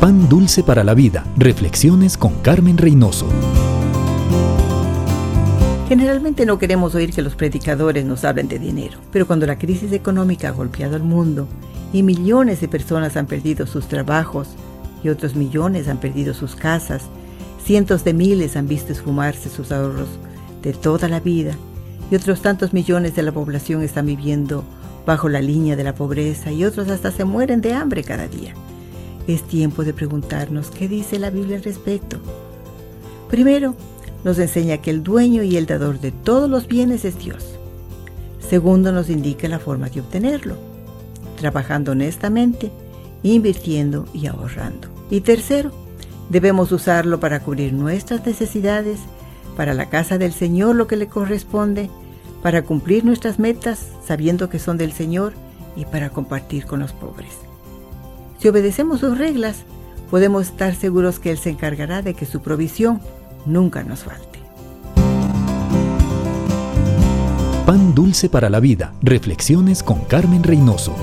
Pan Dulce para la Vida. Reflexiones con Carmen Reynoso. Generalmente no queremos oír que los predicadores nos hablen de dinero, pero cuando la crisis económica ha golpeado al mundo y millones de personas han perdido sus trabajos y otros millones han perdido sus casas, cientos de miles han visto esfumarse sus ahorros de toda la vida y otros tantos millones de la población están viviendo bajo la línea de la pobreza y otros hasta se mueren de hambre cada día. Es tiempo de preguntarnos qué dice la Biblia al respecto. Primero, nos enseña que el dueño y el dador de todos los bienes es Dios. Segundo, nos indica la forma de obtenerlo, trabajando honestamente, invirtiendo y ahorrando. Y tercero, debemos usarlo para cubrir nuestras necesidades, para la casa del Señor lo que le corresponde, para cumplir nuestras metas sabiendo que son del Señor y para compartir con los pobres. Si obedecemos sus reglas, podemos estar seguros que Él se encargará de que su provisión nunca nos falte. Pan dulce para la vida. Reflexiones con Carmen Reynoso.